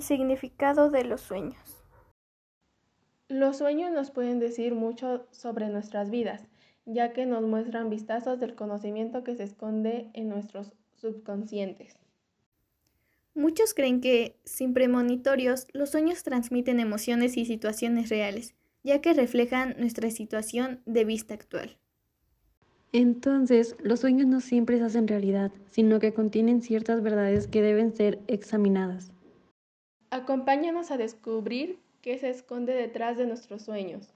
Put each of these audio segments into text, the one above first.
el significado de los sueños. Los sueños nos pueden decir mucho sobre nuestras vidas, ya que nos muestran vistazos del conocimiento que se esconde en nuestros subconscientes. Muchos creen que, sin premonitorios, los sueños transmiten emociones y situaciones reales, ya que reflejan nuestra situación de vista actual. Entonces, los sueños no siempre se hacen realidad, sino que contienen ciertas verdades que deben ser examinadas. Acompáñanos a descubrir qué se esconde detrás de nuestros sueños.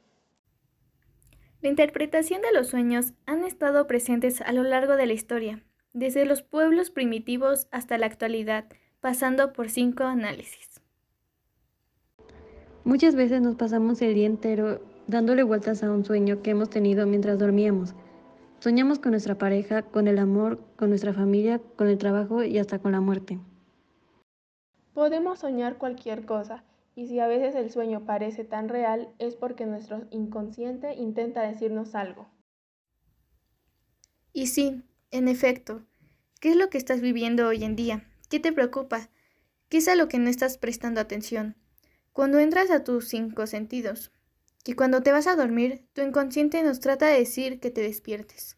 La interpretación de los sueños han estado presentes a lo largo de la historia, desde los pueblos primitivos hasta la actualidad, pasando por cinco análisis. Muchas veces nos pasamos el día entero dándole vueltas a un sueño que hemos tenido mientras dormíamos Soñamos con nuestra pareja, con el amor, con nuestra familia, con el trabajo y hasta con la muerte. Podemos soñar cualquier cosa, y si a veces el sueño parece tan real es porque nuestro inconsciente intenta decirnos algo. Y sí, en efecto, ¿qué es lo que estás viviendo hoy en día? ¿Qué te preocupa? ¿Qué es a lo que no estás prestando atención? Cuando entras a tus cinco sentidos, y cuando te vas a dormir, tu inconsciente nos trata de decir que te despiertes.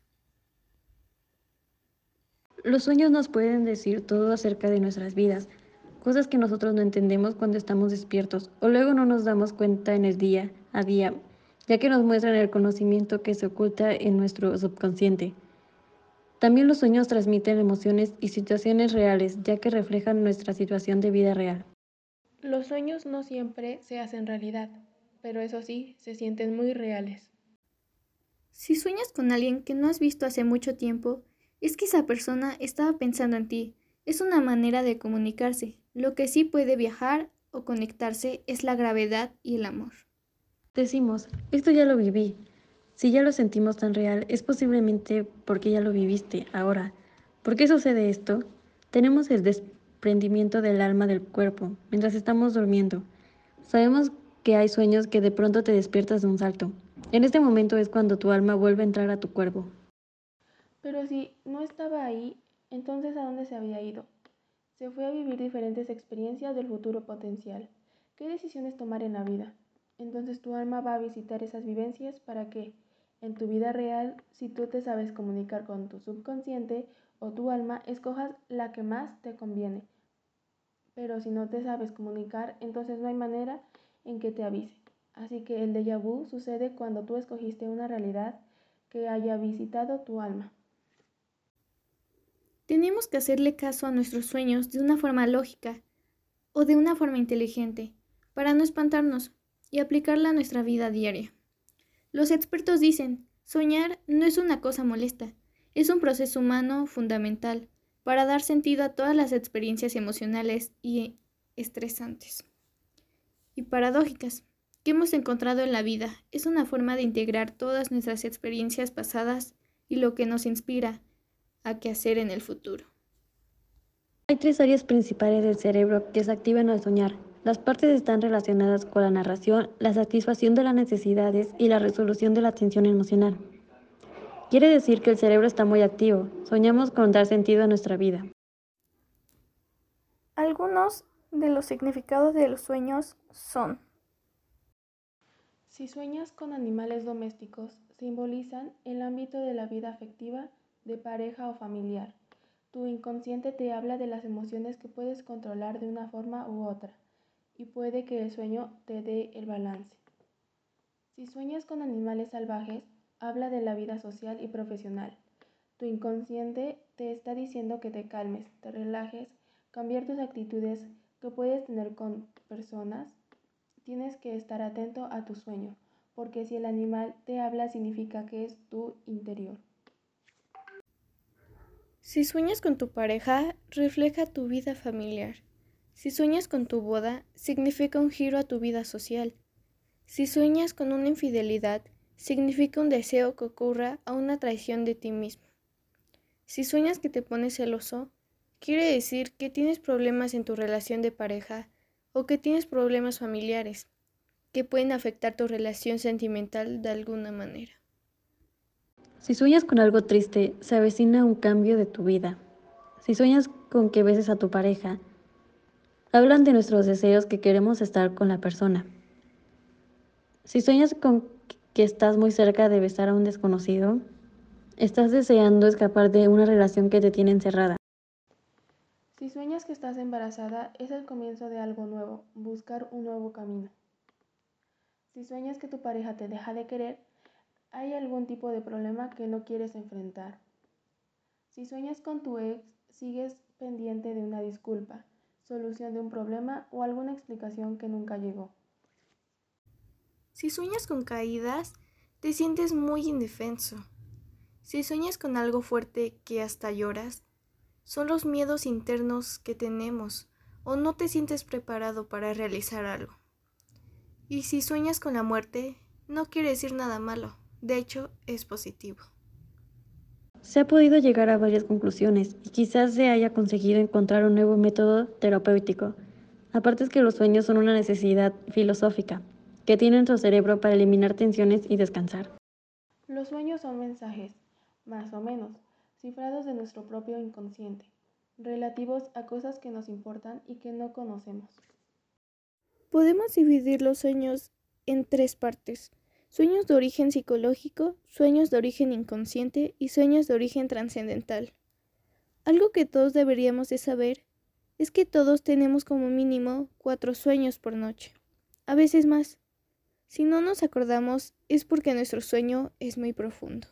Los sueños nos pueden decir todo acerca de nuestras vidas, cosas que nosotros no entendemos cuando estamos despiertos o luego no nos damos cuenta en el día a día, ya que nos muestran el conocimiento que se oculta en nuestro subconsciente. También los sueños transmiten emociones y situaciones reales, ya que reflejan nuestra situación de vida real. Los sueños no siempre se hacen realidad pero eso sí, se sienten muy reales. Si sueñas con alguien que no has visto hace mucho tiempo, es que esa persona estaba pensando en ti. Es una manera de comunicarse. Lo que sí puede viajar o conectarse es la gravedad y el amor. Decimos, esto ya lo viví. Si ya lo sentimos tan real, es posiblemente porque ya lo viviste ahora. ¿Por qué sucede esto? Tenemos el desprendimiento del alma del cuerpo mientras estamos durmiendo. Sabemos que hay sueños que de pronto te despiertas de un salto. En este momento es cuando tu alma vuelve a entrar a tu cuerpo. Pero si no estaba ahí, entonces ¿a dónde se había ido? Se fue a vivir diferentes experiencias del futuro potencial. ¿Qué decisiones tomar en la vida? Entonces tu alma va a visitar esas vivencias para que, en tu vida real, si tú te sabes comunicar con tu subconsciente o tu alma, escojas la que más te conviene. Pero si no te sabes comunicar, entonces no hay manera en que te avise. Así que el déjà vu sucede cuando tú escogiste una realidad que haya visitado tu alma. Tenemos que hacerle caso a nuestros sueños de una forma lógica o de una forma inteligente, para no espantarnos y aplicarla a nuestra vida diaria. Los expertos dicen, soñar no es una cosa molesta, es un proceso humano fundamental para dar sentido a todas las experiencias emocionales y estresantes y paradójicas que hemos encontrado en la vida. Es una forma de integrar todas nuestras experiencias pasadas y lo que nos inspira a qué hacer en el futuro. Hay tres áreas principales del cerebro que se activan al soñar. Las partes están relacionadas con la narración, la satisfacción de las necesidades y la resolución de la tensión emocional. Quiere decir que el cerebro está muy activo. Soñamos con dar sentido a nuestra vida. Algunos de los significados de los sueños son. Si sueñas con animales domésticos, simbolizan el ámbito de la vida afectiva, de pareja o familiar. Tu inconsciente te habla de las emociones que puedes controlar de una forma u otra, y puede que el sueño te dé el balance. Si sueñas con animales salvajes, habla de la vida social y profesional. Tu inconsciente te está diciendo que te calmes, te relajes, cambiar tus actitudes que puedes tener con personas, tienes que estar atento a tu sueño, porque si el animal te habla significa que es tu interior. Si sueñas con tu pareja, refleja tu vida familiar. Si sueñas con tu boda, significa un giro a tu vida social. Si sueñas con una infidelidad, significa un deseo que ocurra a una traición de ti mismo. Si sueñas que te pones celoso, Quiere decir que tienes problemas en tu relación de pareja o que tienes problemas familiares que pueden afectar tu relación sentimental de alguna manera. Si sueñas con algo triste, se avecina un cambio de tu vida. Si sueñas con que beses a tu pareja, hablan de nuestros deseos que queremos estar con la persona. Si sueñas con que estás muy cerca de besar a un desconocido, estás deseando escapar de una relación que te tiene encerrada. Si sueñas que estás embarazada, es el comienzo de algo nuevo, buscar un nuevo camino. Si sueñas que tu pareja te deja de querer, hay algún tipo de problema que no quieres enfrentar. Si sueñas con tu ex, sigues pendiente de una disculpa, solución de un problema o alguna explicación que nunca llegó. Si sueñas con caídas, te sientes muy indefenso. Si sueñas con algo fuerte que hasta lloras, son los miedos internos que tenemos o no te sientes preparado para realizar algo. Y si sueñas con la muerte, no quiere decir nada malo, de hecho es positivo. Se ha podido llegar a varias conclusiones y quizás se haya conseguido encontrar un nuevo método terapéutico. Aparte es que los sueños son una necesidad filosófica que tiene nuestro cerebro para eliminar tensiones y descansar. Los sueños son mensajes, más o menos, cifrados de nuestro propio inconsciente, relativos a cosas que nos importan y que no conocemos. Podemos dividir los sueños en tres partes. Sueños de origen psicológico, sueños de origen inconsciente y sueños de origen trascendental. Algo que todos deberíamos de saber es que todos tenemos como mínimo cuatro sueños por noche, a veces más. Si no nos acordamos es porque nuestro sueño es muy profundo.